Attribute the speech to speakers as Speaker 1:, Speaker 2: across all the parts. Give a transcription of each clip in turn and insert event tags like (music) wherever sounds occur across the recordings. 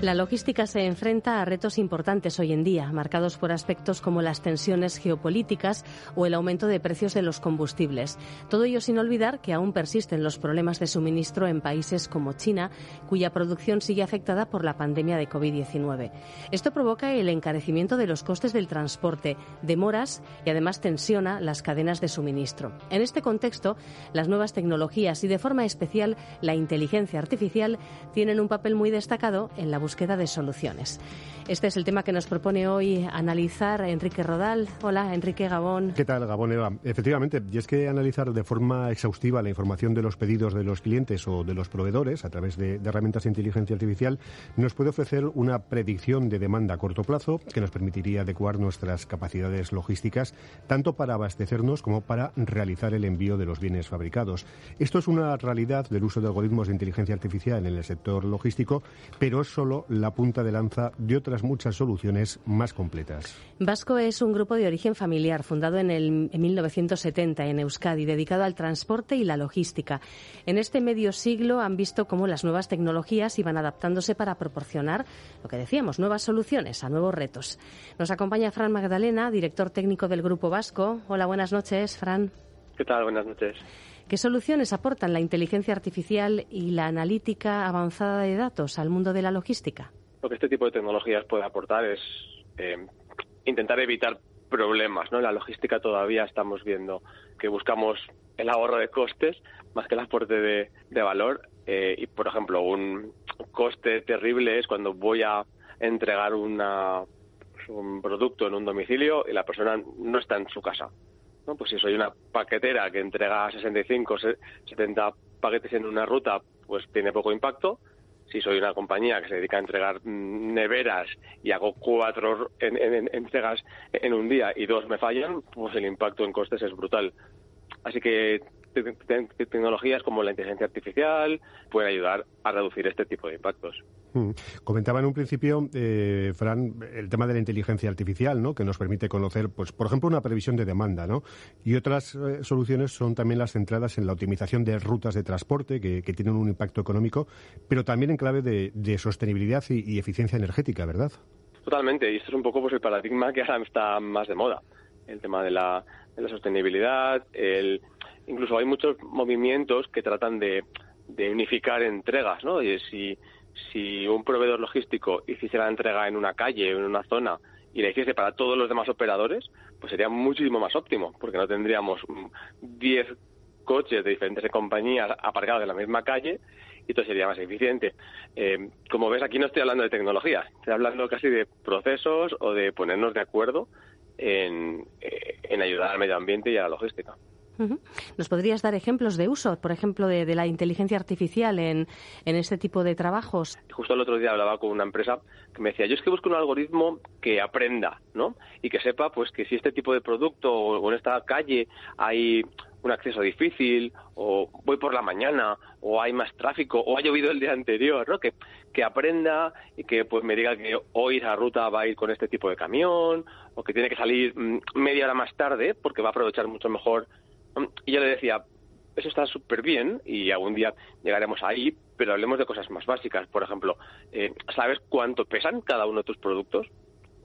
Speaker 1: La logística se enfrenta a retos importantes hoy en día, marcados por aspectos como las tensiones geopolíticas o el aumento de precios de los combustibles. Todo ello sin olvidar que aún persisten los problemas de suministro en países como China, cuya producción sigue afectada por la pandemia de COVID-19. Esto provoca el encarecimiento de los costes del transporte, demoras y además tensiona las cadenas de suministro. En este contexto, las nuevas tecnologías y de forma especial la inteligencia artificial tienen un papel muy destacado en la búsqueda de soluciones. Este es el tema que nos propone hoy analizar Enrique Rodal. Hola, Enrique Gabón.
Speaker 2: ¿Qué tal, Gabón Eva? Efectivamente, y es que analizar de forma exhaustiva la información de los pedidos de los clientes o de los proveedores a través de, herramientas de inteligencia artificial nos puede ofrecer una predicción de demanda a corto plazo que nos permitiría adecuar nuestras capacidades logísticas tanto para abastecernos como para realizar el envío de los bienes fabricados. Esto es una realidad del uso de algoritmos de inteligencia artificial en el sector logístico, pero es solo la punta de lanza de otras muchas soluciones más completas.
Speaker 1: Vasco es un grupo de origen familiar fundado en, el, 1970 en Euskadi, dedicado al transporte y la logística. En este medio siglo han visto cómo las nuevas tecnologías iban adaptándose para proporcionar, lo que decíamos, nuevas soluciones a nuevos retos. Nos acompaña Fran Magdalena, director técnico del Grupo Vasco. Hola, buenas noches, Fran.
Speaker 3: ¿Qué tal? Buenas noches.
Speaker 1: ¿Qué soluciones aportan la inteligencia artificial y la analítica avanzada de datos al mundo de la logística?
Speaker 3: Lo que este tipo de tecnologías puede aportar es eh, intentar evitar problemas. ¿no? En la logística todavía estamos viendo que buscamos el ahorro de costes más que el aporte de, valor. Eh, y, por ejemplo, un coste terrible es cuando voy a entregar una, un producto en un domicilio y la persona no está en su casa. Pues si soy una paquetera que entrega 65, 70 paquetes en una ruta, pues tiene poco impacto. Si soy una compañía que se dedica a entregar mm, neveras y hago cuatro entregas en un día y dos me fallan, pues el impacto en costes es brutal. Así que tecnologías como la inteligencia artificial pueden ayudar a reducir este tipo de impactos.
Speaker 2: Mm. Comentaba en un principio, eh, Fran, el tema de la inteligencia artificial, ¿no? que nos permite conocer, pues, por ejemplo, una previsión de demanda. ¿no? Y otras eh, soluciones son también las centradas en la optimización de rutas de transporte, que, tienen un impacto económico, pero también en clave de, sostenibilidad y, eficiencia energética, ¿verdad?
Speaker 3: Totalmente, y esto es un poco pues, el paradigma que ahora está más de moda. El tema de la, de la sostenibilidad, el, incluso hay muchos movimientos que tratan de, unificar entregas, ¿no? Y si si un proveedor logístico hiciese la entrega en una calle o en una zona y la hiciese para todos los demás operadores, pues sería muchísimo más óptimo, porque no tendríamos 10 coches de diferentes compañías aparcados en la misma calle y todo sería más eficiente. Eh, como ves, aquí no estoy hablando de tecnología, estoy hablando casi de procesos o de ponernos de acuerdo en, eh, en ayudar al medio ambiente y a la logística.
Speaker 1: ¿Nos podrías dar ejemplos de uso, por ejemplo, de, la inteligencia artificial en, este tipo de trabajos?
Speaker 3: Justo el otro día hablaba con una empresa que me decía, yo es que busco un algoritmo que aprenda, ¿no? Y que sepa, pues, que si este tipo de producto o en esta calle hay un acceso difícil, o voy por la mañana, o hay más tráfico, o ha llovido el día anterior, ¿no? Que, que aprenda y que pues me diga que hoy esa ruta va a ir con este tipo de camión, o que tiene que salir mm, media hora más tarde, porque va a aprovechar mucho mejor y yo le decía, eso está súper bien y algún día llegaremos ahí, pero hablemos de cosas más básicas. Por ejemplo, eh, ¿sabes cuánto pesan cada uno de tus productos?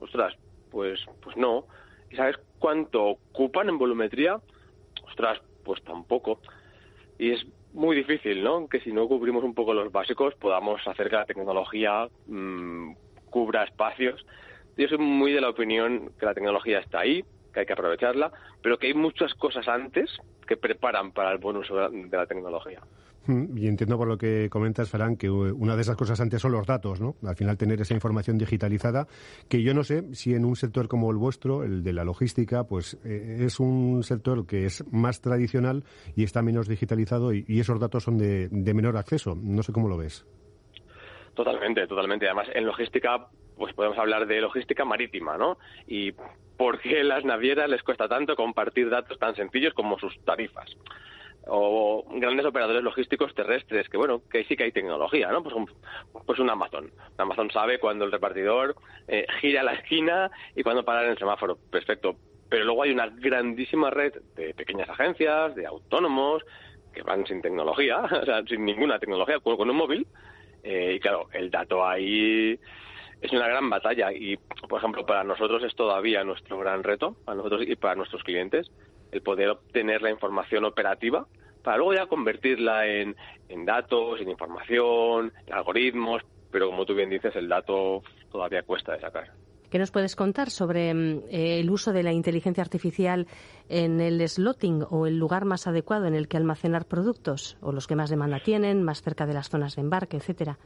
Speaker 3: Ostras, pues, pues no. ¿Y sabes cuánto ocupan en volumetría? Ostras, pues tampoco. Y es muy difícil, ¿no? Que si no cubrimos un poco los básicos podamos hacer que la tecnología mm, cubra espacios. Yo soy muy de la opinión que la tecnología está ahí, que hay que aprovecharla, pero que hay muchas cosas antes que preparan para el buen uso de la tecnología.
Speaker 2: Mm, y entiendo por lo que comentas, Farán, que una de esas cosas antes son los datos, ¿no? Al final tener esa información digitalizada, que yo no sé si en un sector como el vuestro, el de la logística, pues eh, es un sector que es más tradicional y está menos digitalizado y, esos datos son de, de menor acceso. No sé cómo lo ves.
Speaker 3: Totalmente, totalmente. Además, en logística, pues podemos hablar de logística marítima, ¿no? Y por qué las navieras les cuesta tanto compartir datos tan sencillos como sus tarifas o grandes operadores logísticos terrestres, que bueno, que sí que hay tecnología, ¿no? Pues un, pues un Amazon. Amazon sabe cuando el repartidor eh, gira la esquina y cuando parar en el semáforo. Perfecto. Pero luego hay una grandísima red de pequeñas agencias, de autónomos, que van sin tecnología, (laughs) o sea, sin ninguna tecnología, con, un móvil. Eh, y claro, el dato ahí es una gran batalla y, por ejemplo, para nosotros es todavía nuestro gran reto, para nosotros y para nuestros clientes, el poder obtener la información operativa para luego ya convertirla en, datos, en información, en algoritmos, pero como tú bien dices, el dato todavía cuesta de sacar.
Speaker 1: ¿Qué nos puedes contar sobre mm, el uso de la inteligencia artificial en el slotting o el lugar más adecuado en el que almacenar productos o los que más demanda tienen, más cerca de las zonas de embarque, etcétera?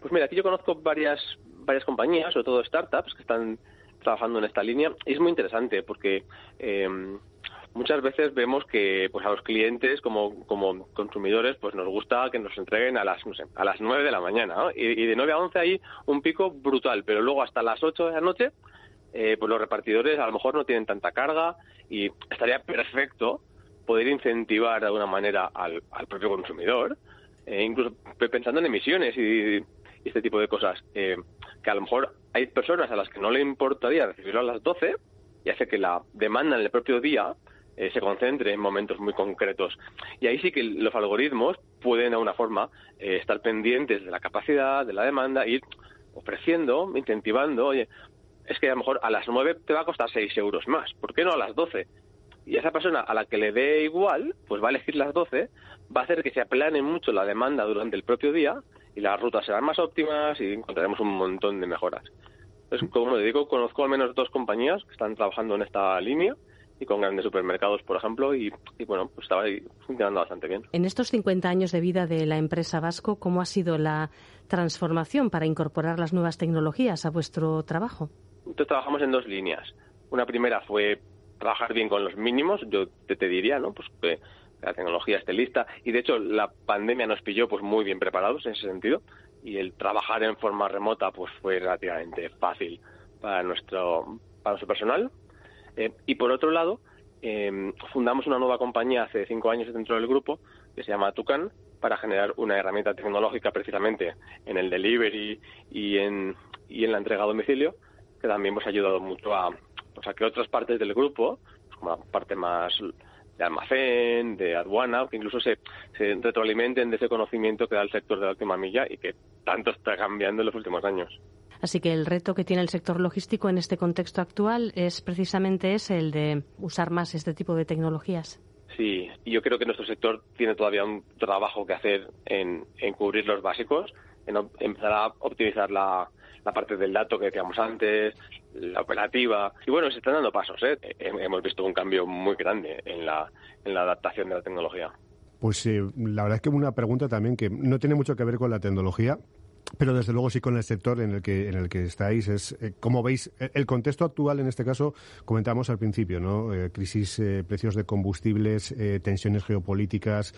Speaker 3: Pues mira, aquí yo conozco varias varias compañías, sobre todo startups, que están trabajando en esta línea. Y es muy interesante porque eh, muchas veces vemos que pues a los clientes como, como consumidores pues nos gusta que nos entreguen a las no sé, a las 9 de la mañana y, de 9 a 11 hay un pico brutal pero luego hasta las 8 de la noche eh, pues los repartidores a lo mejor no tienen tanta carga y estaría perfecto poder incentivar de alguna manera al, propio consumidor eh, incluso pensando en emisiones y, este tipo de cosas. Eh, que a lo mejor hay personas a las que no le importaría recibirlo a las 12 y hace que la demanda en el propio día eh, se concentre en momentos muy concretos. Y ahí sí que los algoritmos pueden, de alguna forma, eh, estar pendientes de la capacidad, de la demanda, ir ofreciendo, incentivando, oye, es que a lo mejor a las 9 te va a costar 6 euros más, ¿por qué no a las 12? Y esa persona a la que le dé igual, pues va a elegir las 12, va a hacer que se aplane mucho la demanda durante el propio día y las rutas serán más óptimas y encontraremos un montón de mejoras. Entonces, como le digo, conozco al menos dos compañías que están trabajando en esta línea y con grandes supermercados, por ejemplo, y, bueno, pues estaba ahí funcionando bastante bien.
Speaker 1: En estos 50 años de vida de la empresa Vasco, ¿cómo ha sido la transformación para incorporar las nuevas tecnologías a vuestro trabajo?
Speaker 3: Entonces trabajamos en dos líneas. Una primera fue trabajar bien con los mínimos, yo te, te diría, ¿no? Pues que la tecnología esté lista. Y de hecho la pandemia nos pilló pues muy bien preparados en ese sentido. Y el trabajar en forma remota pues fue relativamente fácil para nuestro para nuestro personal. Eh, y por otro lado em, fundamos una nueva compañía hace cinco años dentro del grupo que se llama Tucan para generar una herramienta tecnológica precisamente en el delivery y en, y en la entrega a domicilio que también nos ha ayudado mucho a, pues a que otras partes del grupo, pues como la parte más de almacén, de aduana, que incluso se, se retroalimenten de ese conocimiento que da el sector de la última milla y que tanto está cambiando en los últimos años.
Speaker 1: Así que el reto que tiene el sector logístico en este contexto actual es precisamente ese, el de usar más este tipo de tecnologías.
Speaker 3: Sí, yo creo que nuestro sector tiene todavía un trabajo que hacer en, en cubrir los básicos, en empezar a optimizar la, la parte del dato que decíamos antes, la operativa. Y bueno, se están dando pasos. ¿eh? Hemos visto un cambio muy grande en la, en la adaptación de la tecnología.
Speaker 2: Pues eh, la verdad es que una pregunta también que no tiene mucho que ver con la tecnología, pero desde luego sí con el sector en el que en el que estáis es eh, como veis eh, el contexto actual en este caso comentamos al principio no eh, crisis precios de combustibles tensiones geopolíticas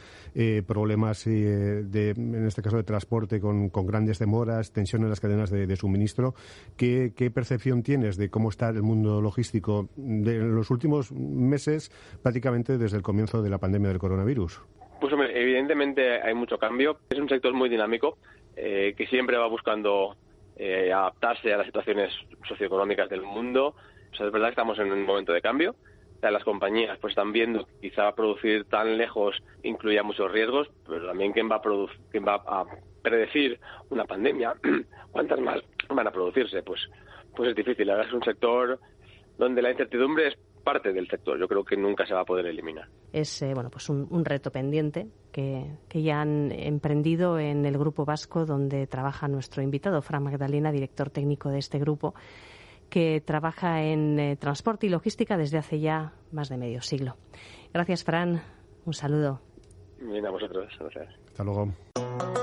Speaker 2: problemas de en este caso de transporte con, grandes demoras tensión en las cadenas de, suministro. ¿Qué, percepción tienes de cómo está el mundo logístico de los últimos meses prácticamente desde el comienzo de la pandemia del coronavirus
Speaker 3: pues evidentemente hay mucho cambio. Es un sector muy dinámico eh, que siempre va buscando eh, adaptarse a las situaciones socioeconómicas del mundo. O sea, es verdad que estamos en un momento de cambio. las compañías pues están viendo que quizá producir tan lejos incluya muchos riesgos, pero también quién va a, va a predecir una pandemia, (clears throat) cuántas más van a producirse, pues, pues es difícil. Ahora es un sector donde la incertidumbre es parte del sector. Yo creo que nunca se va a poder eliminar.
Speaker 1: Es eh, bueno, pues un, reto pendiente que, ya han emprendido en el Grupo Vasco, donde trabaja nuestro invitado, Fran Magdalena, director técnico de este grupo, que trabaja en eh, transporte y logística desde hace ya más de medio siglo. Gracias, Fran. Un saludo.
Speaker 3: Bien, a vosotros. Gracias.
Speaker 2: Hasta luego.